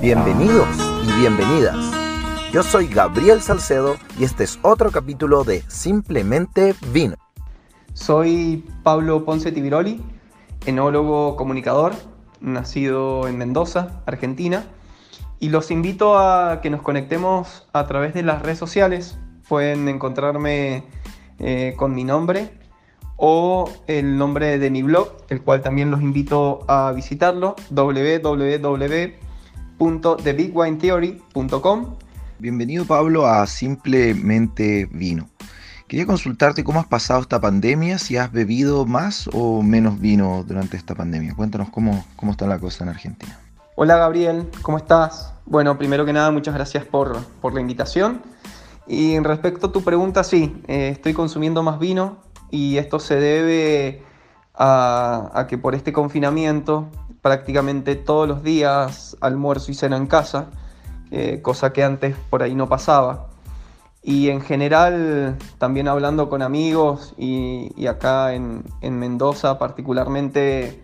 Bienvenidos y bienvenidas. Yo soy Gabriel Salcedo y este es otro capítulo de Simplemente Vino. Soy Pablo Ponce Tibiroli, enólogo comunicador, nacido en Mendoza, Argentina, y los invito a que nos conectemos a través de las redes sociales. Pueden encontrarme eh, con mi nombre o el nombre de mi blog, el cual también los invito a visitarlo, www.thebigwinetheory.com. Bienvenido Pablo a Simplemente Vino. Quería consultarte cómo has pasado esta pandemia, si has bebido más o menos vino durante esta pandemia. Cuéntanos cómo, cómo está la cosa en Argentina. Hola Gabriel, ¿cómo estás? Bueno, primero que nada, muchas gracias por, por la invitación. Y respecto a tu pregunta, sí, eh, estoy consumiendo más vino y esto se debe a, que por este confinamiento prácticamente todos los días almuerzo y cena en casa, eh, cosa que antes por ahí no pasaba. Y en general, también hablando con amigos y, acá en, Mendoza particularmente,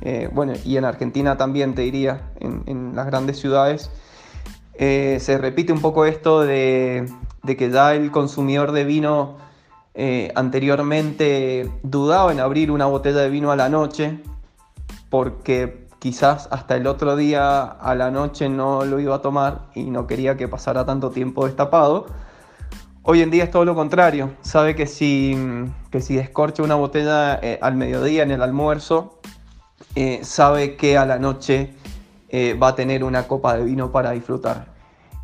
eh, bueno, y en Argentina también te diría, en, las grandes ciudades, se repite un poco esto de, de que ya el consumidor de vino eh, anteriormente dudaba en abrir una botella de vino a la noche porque quizás hasta el otro día a la noche no lo iba a tomar y no quería que pasara tanto tiempo destapado. Hoy en día es todo lo contrario. Sabe que si, que si descorcha una botella eh, al mediodía en el almuerzo, eh, sabe que a la noche va a tener una copa de vino para disfrutar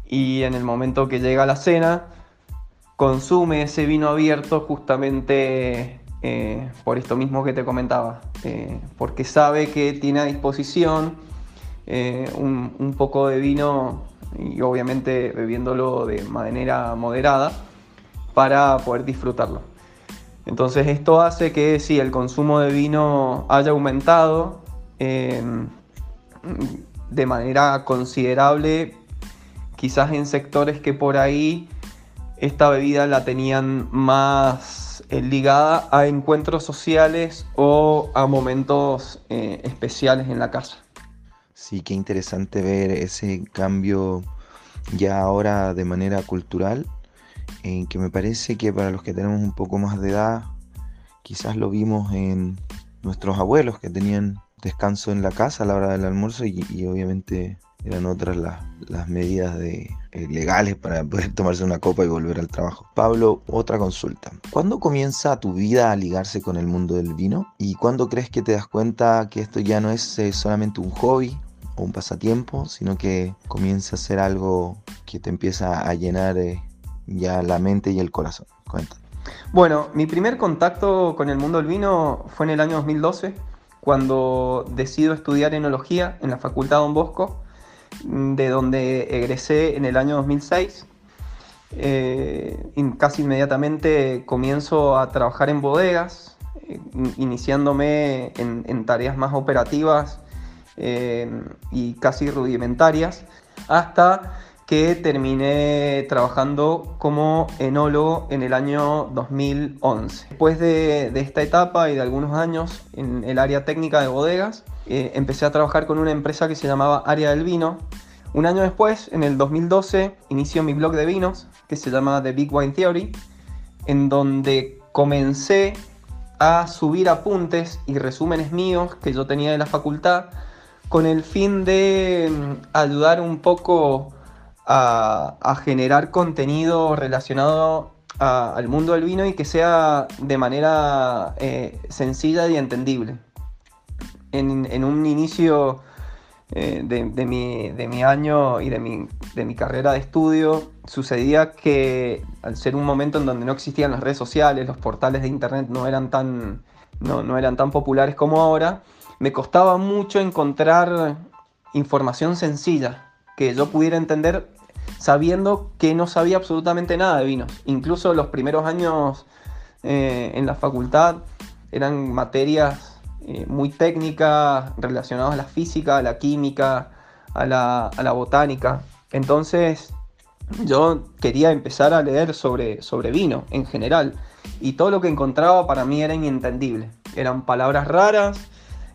y en el momento que llega la cena consume ese vino abierto justamente eh, por esto mismo que te comentaba, eh, porque sabe que tiene a disposición eh, un, poco de vino y obviamente bebiéndolo de manera moderada para poder disfrutarlo. Entonces esto hace que si el consumo de vino haya aumentado de manera considerable quizás en sectores que por ahí esta bebida la tenían más eh, ligada a encuentros sociales o a momentos eh, especiales en la casa. Sí, qué interesante ver ese cambio ya ahora de manera cultural, que me parece que para los que tenemos un poco más de edad, quizás lo vimos en nuestros abuelos que tenían descanso en la casa a la hora del almuerzo y obviamente eran otras las, medidas de, eh, legales para poder tomarse una copa y volver al trabajo. Pablo, otra consulta. ¿Cuándo comienza tu vida a ligarse con el mundo del vino? ¿Y cuándo crees que te das cuenta que esto ya no es eh, solamente un hobby o un pasatiempo, sino que comienza a ser algo que te empieza a llenar eh, ya la mente y el corazón? Cuenta. Bueno, mi primer contacto con el mundo del vino fue en el año 2012, cuando decido estudiar enología en la Facultad Don Bosco de donde egresé en el año 2006. Eh, casi inmediatamente comienzo a trabajar en bodegas, eh, iniciándome en, tareas más operativas eh, y casi rudimentarias, hasta que terminé trabajando como enólogo en el año 2011. Después de, esta etapa y de algunos años en el área técnica de bodegas, eh, empecé a trabajar con una empresa que se llamaba Área del Vino. Un año después, en el 2012, inició mi blog de vinos, que se llama The Big Wine Theory, en donde comencé a subir apuntes y resúmenes míos que yo tenía de la facultad con el fin de mm, ayudar un poco a, generar contenido relacionado al mundo del vino y que sea de manera eh, sencilla y entendible. En, un inicio eh, de, mi, año y de mi, carrera de estudio, sucedía que al ser un momento en donde no existían las redes sociales, los portales de internet no eran tan, no, eran tan populares como ahora, me costaba mucho encontrar información sencilla que yo pudiera entender sabiendo que no sabía absolutamente nada de vinos. Incluso los primeros años eh, en la facultad eran materias eh, muy técnicas relacionadas a la física, a la química, a la, botánica. Entonces yo quería empezar a leer sobre, sobre vino en general y todo lo que encontraba para mí era inentendible. Eran palabras raras,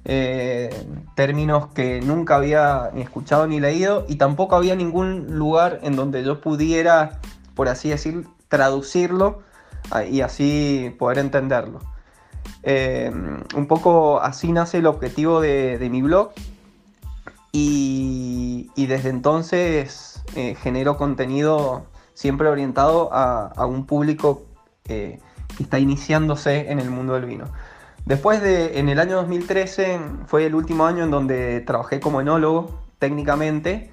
eh, términos que nunca había ni escuchado ni leído y tampoco había ningún lugar en donde yo pudiera, por así decir, traducirlo ah, y así poder entenderlo. Eh, un poco así nace el objetivo de, mi blog y, desde entonces eh, genero contenido siempre orientado a, un público que está iniciándose en el mundo del vino. Después de, en el año 2013, fue el último año en donde trabajé como enólogo técnicamente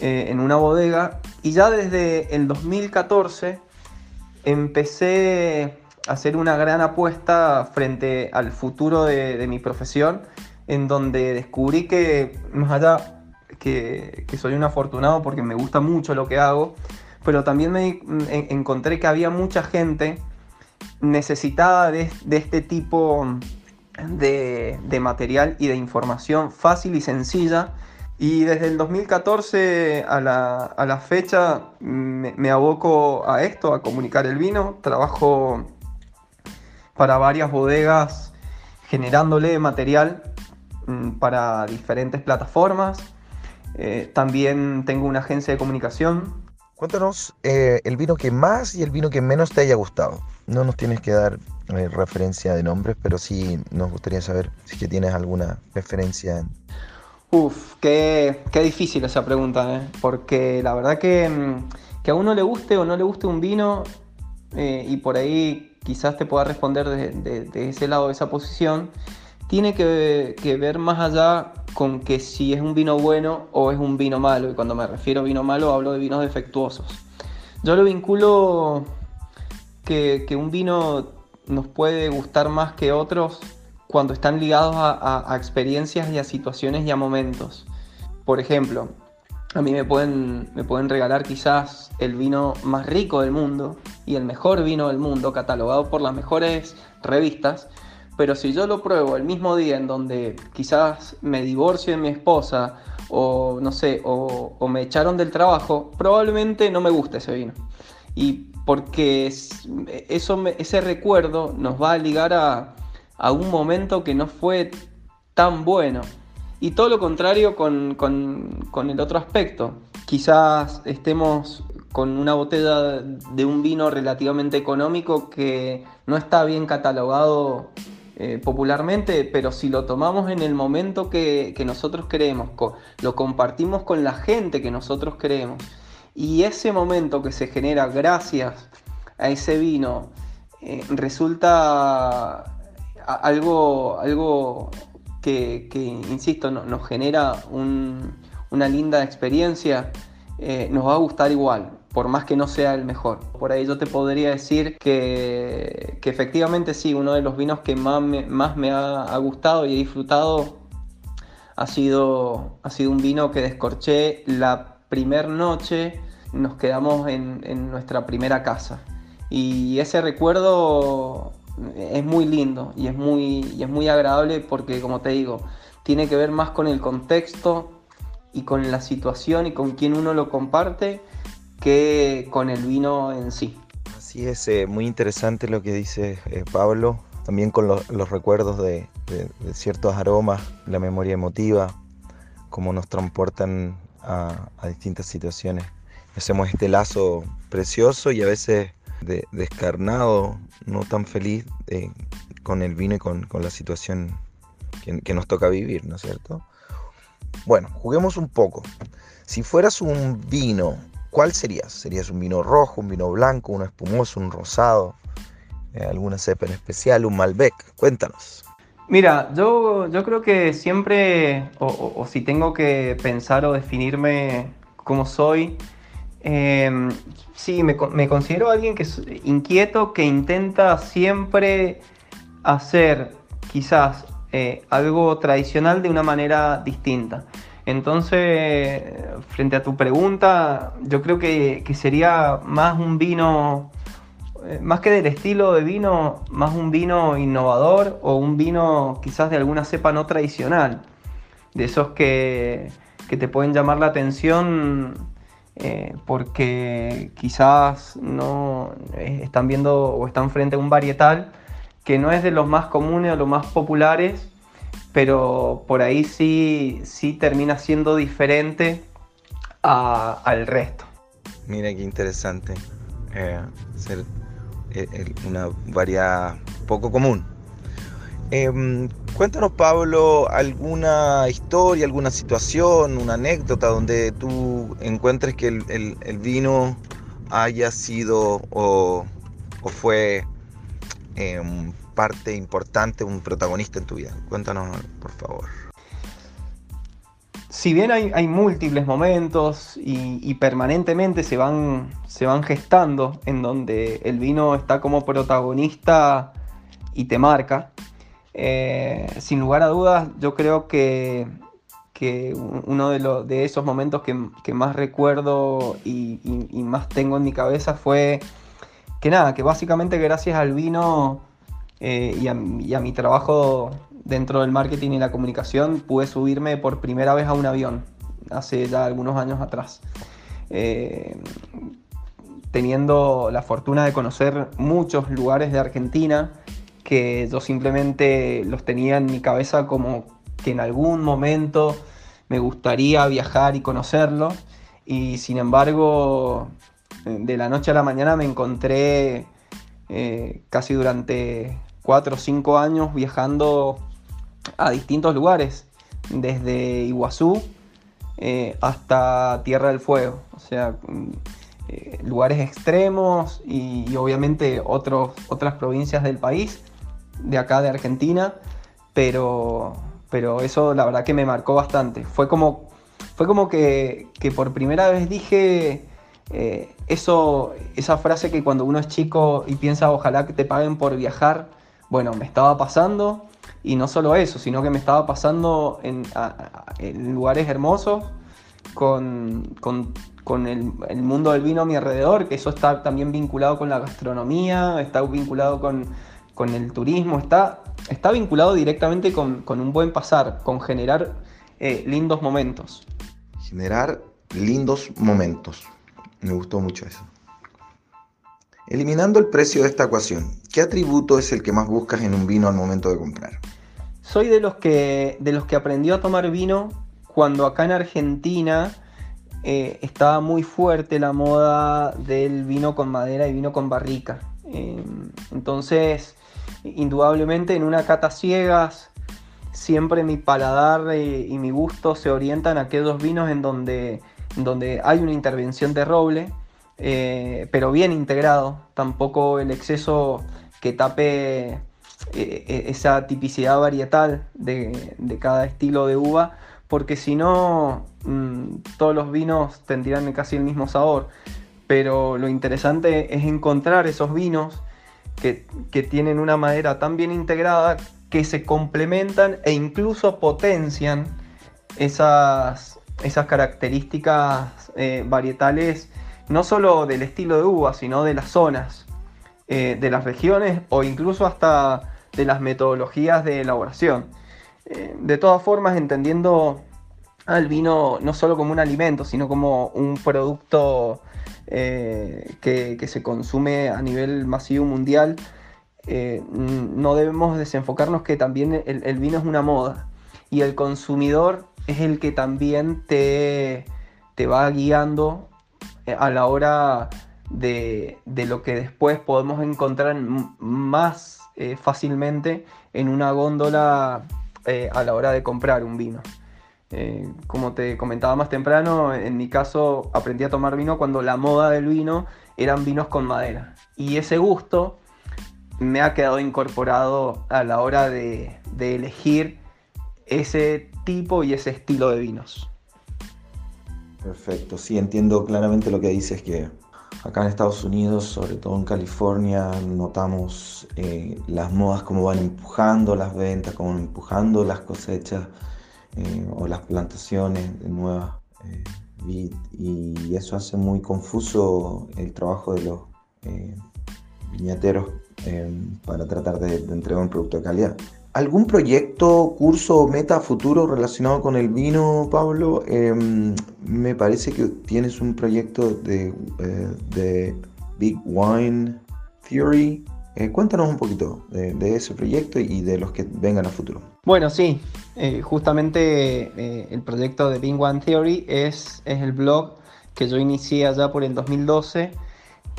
eh, en una bodega. Y ya desde el 2014 empecé a hacer una gran apuesta frente al futuro de, mi profesión en donde descubrí que más allá que, que, soy un afortunado porque me gusta mucho lo que hago, pero también me encontré que había mucha gente necesitada de, este tipo de, material y de información fácil y sencilla. Y desde el 2014 a la, fecha me, aboco a esto, a comunicar el vino. Trabajo para varias bodegas generándole material mm, para diferentes plataformas. Eh, también tengo una agencia de comunicación Cuéntanos eh, el vino que más y el vino que menos te haya gustado. No nos tienes que dar eh, referencia de nombres, pero sí nos gustaría saber si tienes alguna referencia. Uf, qué, difícil esa pregunta, ¿eh? porque la verdad que, mm, que, a uno le guste o no le guste un vino, y por ahí quizás te pueda responder de, ese lado, de esa posición, tiene que, que ver más allá con que si es un vino bueno o es un vino malo. Y cuando me refiero a vino malo hablo de vinos defectuosos. Yo lo vinculo que, un vino nos puede gustar más que otros cuando están ligados a, experiencias y a situaciones y a momentos. Por ejemplo, a mí me pueden, me pueden regalar quizás el vino más rico del mundo y el mejor vino del mundo, catalogado por las mejores revistas, pero si yo lo pruebo el mismo día en donde quizás me divorcio de mi esposa o no sé, o, me echaron del trabajo, probablemente no me guste ese vino. Y porque eso, ese recuerdo nos va a ligar a, un momento que no fue tan bueno. Y todo lo contrario con, con el otro aspecto. Quizás estemos con una botella de un vino relativamente económico que no está bien catalogado eh, popularmente, pero si lo tomamos en el momento que, nosotros queremos, lo compartimos con la gente que nosotros queremos, y ese momento que se genera gracias a ese vino eh, resulta algo, algo que, insisto, nos genera una linda experiencia, eh, nos va a gustar igual por más que no sea el mejor. Por ahí yo te podría decir que, efectivamente sí, uno de los vinos que más me, más me ha, gustado y he disfrutado ha sido, ha sido un vino que descorché la primera noche, nos quedamos en, nuestra primera casa. Y ese recuerdo es muy lindo y es muy, y es muy agradable porque, como te digo, tiene que ver más con el contexto y con la situación y con quién uno lo comparte que con el vino en sí. Así es, eh, muy interesante lo que dice eh, Pablo, también con los recuerdos de, ciertos aromas, la memoria emotiva, cómo nos transportan a, distintas situaciones. Hacemos este lazo precioso y a veces descarnado, no tan feliz eh, con el vino y con, la situación que, que nos toca vivir, ¿no es cierto? Bueno, juguemos un poco. Si fueras un vino ¿cuál serías? ¿Serías un vino rojo, un vino blanco, uno espumoso, un rosado? Eh, ¿Alguna cepa en especial, un Malbec? Cuéntanos. Mira, yo, yo creo que siempre, o, si tengo que pensar o definirme como soy, em, sí, me, considero alguien que inquieto, que intenta siempre hacer quizás eh, algo tradicional de una manera distinta. Entonces, frente a tu pregunta, yo creo que, sería más un vino, eh, más que del estilo de vino, más un vino innovador o un vino quizás de alguna cepa no tradicional, de esos que, te pueden llamar la atención eh, porque quizás no eh, están viendo o están frente a un varietal que no es de los más comunes o los más populares pero por ahí sí, sí termina siendo diferente al resto. Mira qué interesante. Eh, ser eh, una variedad poco común. Em, cuéntanos, Pablo, alguna historia, alguna situación, una anécdota donde tú encuentres que el, vino haya sido o, fue em, parte importante, un protagonista en tu vida. Cuéntanos, por favor. Si bien hay, múltiples momentos y, permanentemente se van, se van gestando en donde el vino está como protagonista y te marca, eh, sin lugar a dudas, yo creo que, uno de, de, esos momentos que, más recuerdo y, más tengo en mi cabeza fue que nada, que básicamente gracias al vino eh, y, a, mi trabajo dentro del marketing y la comunicación pude subirme por primera vez a un avión hace ya algunos años atrás. Eh, teniendo la fortuna de conocer muchos lugares de Argentina, que yo simplemente los tenía en mi cabeza como que en algún momento me gustaría viajar y conocerlo. Y sin embargo, de la noche a la mañana me encontré eh, casi durante cuatro o cinco años viajando a distintos lugares, desde Iguazú eh, hasta Tierra del Fuego. O sea, eh, lugares extremos y, obviamente otros, otras provincias del país de acá de Argentina, pero, pero eso la verdad que me marcó bastante. Fue como, fue como que, por primera vez dije eh, eso, esa frase que cuando uno es chico y piensa ojalá que te paguen por viajar, bueno, me estaba pasando y no solo eso, sino que me estaba pasando en, lugares hermosos con, el, el, mundo del vino a mi alrededor, que eso está también vinculado con la gastronomía, está vinculado con, con el turismo, está, está vinculado directamente con, un buen pasar, con generar eh, lindos momentos. Generar lindos momentos. Me gustó mucho eso. Eliminando el precio de esta ecuación, ¿qué atributo es el que más buscas en un vino al momento de comprar? Soy de los que, de los que aprendió a tomar vino cuando acá en Argentina eh, estaba muy fuerte la moda del vino con madera y vino con barrica. Em, entonces, indudablemente en una cata ciegas siempre mi paladar eh, y mi gusto se orientan a aquellos vinos en donde, donde hay una intervención de roble, eh, pero bien integrado, tampoco el exceso que tape eh, esa tipicidad varietal de, cada estilo de uva, porque si no mm, todos los vinos tendrían casi el mismo sabor. Pero lo interesante es encontrar esos vinos que, tienen una madera tan bien integrada que se complementan e incluso potencian esas, esas características eh, varietales, no solo del estilo de uva, sino de las zonas, eh, de las regiones o incluso hasta de las metodologías de elaboración. Eh, de todas formas, entendiendo al vino no solo como un alimento, sino como un producto eh, que, se consume a nivel masivo mundial, no debemos desenfocarnos que también el, vino es una moda y el consumidor es el que también te, te va guiando a la hora de, de, lo que después podemos encontrar más fácilmente en una góndola a la hora de comprar un vino. Eh, como te comentaba más temprano, en mi caso aprendí a tomar vino cuando la moda del vino eran vinos con madera. Y ese gusto me ha quedado incorporado a la hora de, elegir ese tipo y ese estilo de vinos. Perfecto, sí, entiendo claramente lo que dices que acá en Estados Unidos, sobre todo en California, notamos eh, las modas como van empujando las ventas, como van empujando las cosechas eh, o las plantaciones de nuevas eh, y eso hace muy confuso el trabajo de los eh, viñateros para tratar de, entregar un producto de calidad. ¿Algún proyecto, curso o meta futuro relacionado con el vino, Pablo? Em, me parece que tienes un proyecto de, de Big Wine Theory. Eh, cuéntanos un poquito de, ese proyecto y de los que vengan a futuro. Bueno, sí, eh, justamente eh, el proyecto de Bing One Theory es, es el blog que yo inicié allá por el 2012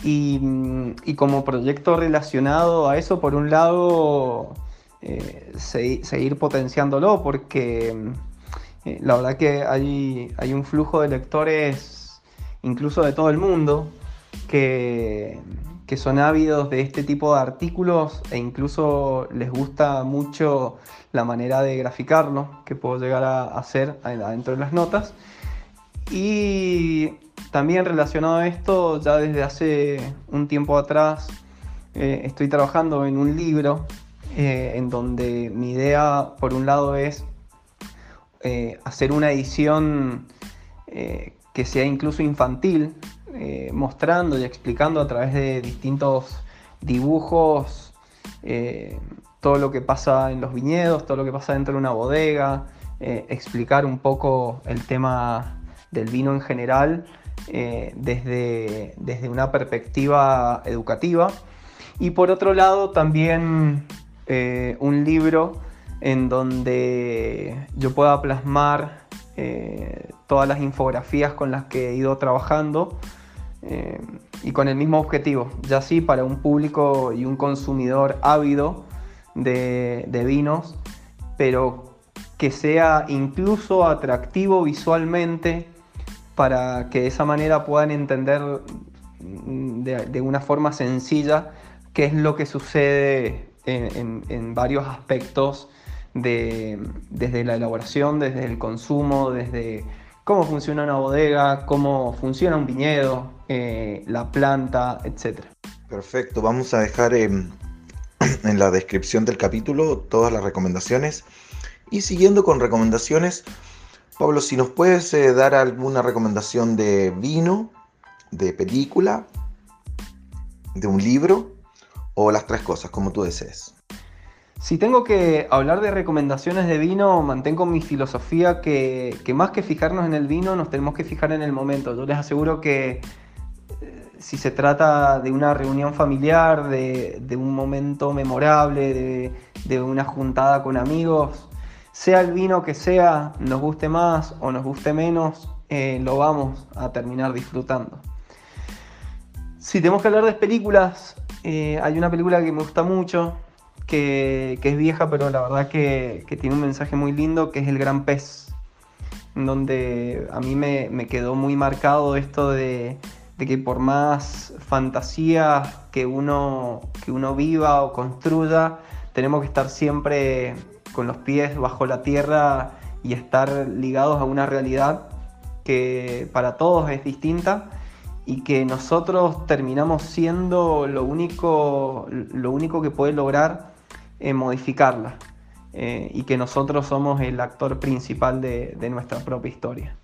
y, y como proyecto relacionado a eso, por un lado, seguir potenciándolo porque la verdad que hay, hay un flujo de lectores incluso de todo el mundo que que son ávidos de este tipo de artículos e incluso les gusta mucho la manera de graficarlo que puedo llegar a hacer adentro de las notas. Y también relacionado a esto, ya desde hace un tiempo atrás eh, estoy trabajando en un libro eh, en donde mi idea, por un lado, es eh, hacer una edición que sea incluso infantil, eh, mostrando y explicando a través de distintos dibujos eh, todo lo que pasa en los viñedos, todo lo que pasa dentro de una bodega, eh, explicar un poco el tema del vino en general desde, desde una perspectiva educativa. Y por otro lado también un libro en donde yo pueda plasmar todas las infografías con las que he ido trabajando eh, y con el mismo objetivo, ya sí para un público y un consumidor ávido de, vinos, pero que sea incluso atractivo visualmente para que de esa manera puedan entender de, una forma sencilla qué es lo que sucede en, varios aspectos desde la elaboración, desde el consumo, desde cómo funciona una bodega, cómo funciona un viñedo, eh, la planta, etc. Perfecto, vamos a dejar en la descripción del capítulo todas las recomendaciones. Y siguiendo con recomendaciones, Pablo, si nos puedes eh, dar alguna recomendación de vino, de película, de un libro o las tres cosas, como tú desees. Si tengo que hablar de recomendaciones de vino, mantengo mi filosofía que, más que fijarnos en el vino, nos tenemos que fijar en el momento. Yo les aseguro que eh, si se trata de una reunión familiar, de, un momento memorable, de, una juntada con amigos, sea el vino que sea, nos guste más o nos guste menos, eh, lo vamos a terminar disfrutando. Si tenemos que hablar de películas, eh, hay una película que me gusta mucho, que, es vieja, pero la verdad que, tiene un mensaje muy lindo, que es El Gran Pez, donde a mí me, quedó muy marcado esto de, que por más fantasía que uno, que uno viva o construya, tenemos que estar siempre con los pies bajo la tierra y estar ligados a una realidad que para todos es distinta y que nosotros terminamos siendo lo único, lo único que puede lograr modificarla eh, y que nosotros somos el actor principal de, nuestra propia historia.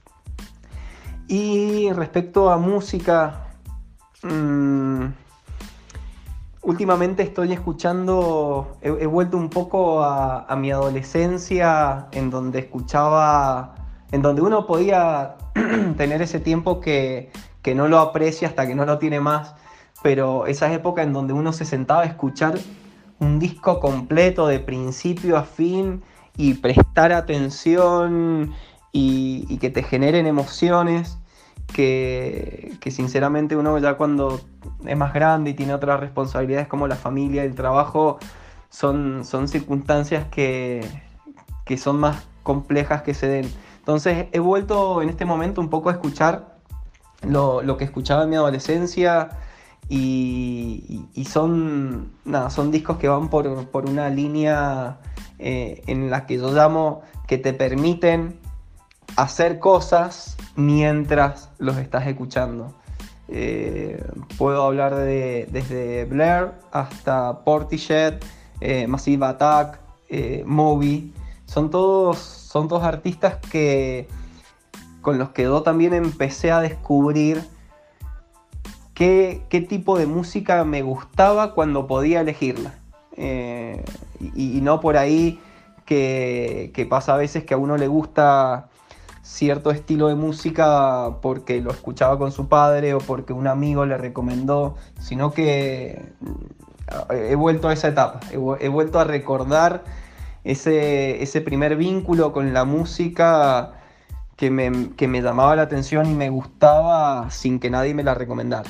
Y respecto a música, mm, últimamente estoy escuchando, he, vuelto un poco a, mi adolescencia en donde escuchaba, en donde uno podía tener ese tiempo que, que no lo aprecia hasta que no lo tiene más, pero esa época en donde uno se sentaba a escuchar un disco completo de principio a fin y prestar atención y, que te generen emociones que, sinceramente uno ya cuando es más grande y tiene otras responsabilidades como la familia el trabajo, son, son circunstancias que, son más complejas que se den. Entonces he vuelto en este momento un poco a escuchar lo, lo que escuchaba en mi adolescencia, y, son, son discos que van por, una línea eh, en la que yo llamo que te permiten hacer cosas mientras los estás escuchando. Eh, puedo hablar de, desde Blair hasta Portishead, eh, Massive Attack, Moby. Son todos, son todos artistas que, con los que yo también empecé a descubrir qué, tipo de música me gustaba cuando podía elegirla. Eh, y, no por ahí que, pasa a veces que a uno le gusta cierto estilo de música porque lo escuchaba con su padre o porque un amigo le recomendó, sino que he vuelto a esa etapa, he, vuelto a recordar ese, ese, primer vínculo con la música que me, que me llamaba la atención y me gustaba sin que nadie me la recomendara.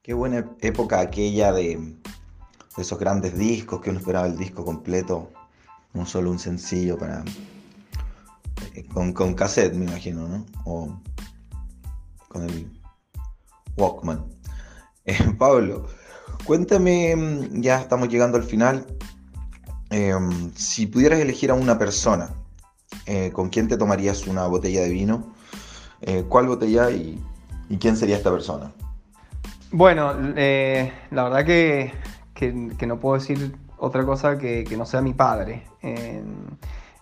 Qué buena época aquella de, esos grandes discos que uno esperaba el disco completo, no solo un sencillo para eh, con, con cassette, me imagino, ¿no? O con el Walkman. Eh, Pablo, cuéntame, mm, ya estamos llegando al final. Em, si pudieras elegir a una persona, eh, ¿con quién te tomarías una botella de vino? ¿Cuál botella y, quién sería esta persona? Bueno, la verdad que que, no puedo decir otra cosa que, no sea mi padre.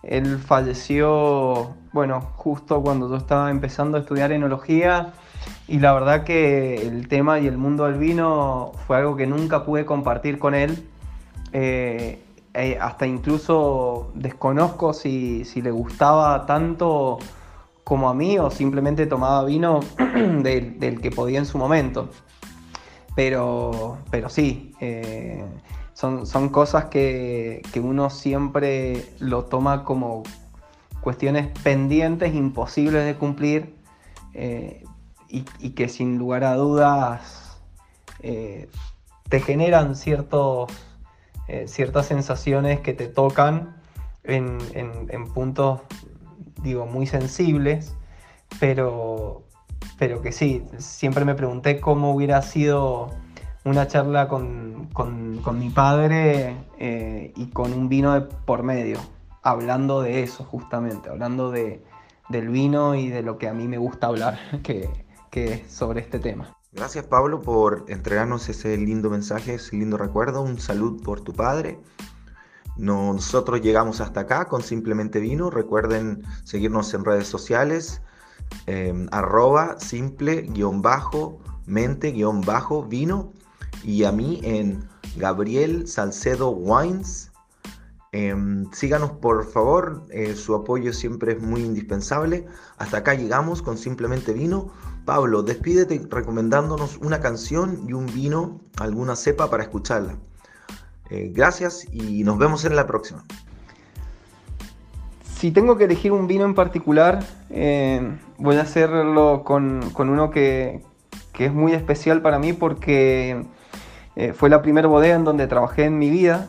él falleció, bueno, justo cuando yo estaba empezando a estudiar enología y la verdad que el tema y el mundo del vino fue algo que nunca pude compartir con él. Eh, eh, hasta incluso desconozco si, le gustaba tanto como a mí o simplemente tomaba vino del que podía en su momento. Pero, pero sí, eh, son, son, cosas que, uno siempre lo toma como cuestiones pendientes, imposibles de cumplir eh, y, que sin lugar a dudas te generan ciertos, ciertas sensaciones que te tocan en, en puntos, digo, muy sensibles, pero, pero que sí, siempre me pregunté cómo hubiera sido una charla con, mi padre eh, y con un vino de por medio, hablando de eso justamente, hablando de, del vino y de lo que a mí me gusta hablar, que, que es sobre este tema. Gracias Pablo por entregarnos ese lindo mensaje, ese lindo recuerdo, un salud por tu padre. Nosotros llegamos hasta acá con Simplemente Vino. Recuerden seguirnos en redes sociales, Em, arroba simple guion bajo mente guion bajo vino y a mí en Gabriel Salcedo Wines. Em, síganos por favor, eh, su apoyo siempre es muy indispensable. Hasta acá llegamos con Simplemente Vino. Pablo, despídete recomendándonos una canción y un vino, alguna cepa para escucharla. Eh, gracias y nos vemos en la próxima. Si tengo que elegir un vino en particular, eh, voy a hacerlo con, uno que, es muy especial para mí porque eh, fue la primera bodega en donde trabajé en mi vida.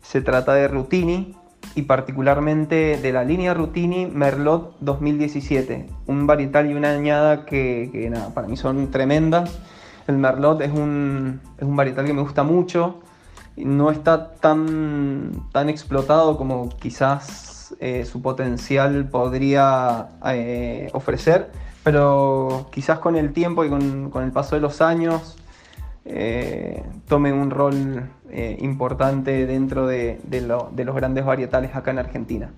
Se trata de Rutini y particularmente de la línea Rutini Merlot 2017, un varietal y una añada que, para mí son tremendas. El Merlot es un, es un varietal que me gusta mucho, no está tan, tan explotado como quizás eh, su potencial podría eh, ofrecer, pero quizás con el tiempo y con, el paso de los años eh, tome un rol importante dentro de, los grandes varietales acá en Argentina.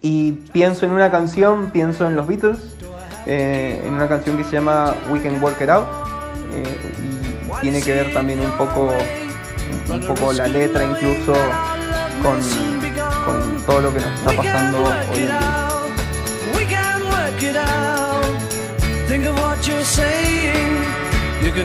Y pienso en una canción, pienso en los Beatles, en una canción que se llama We Can Work It Out, y tiene que ver también un poco, un poco la letra incluso con con todo lo que nos está pasando hoy en día. Think of what you're saying.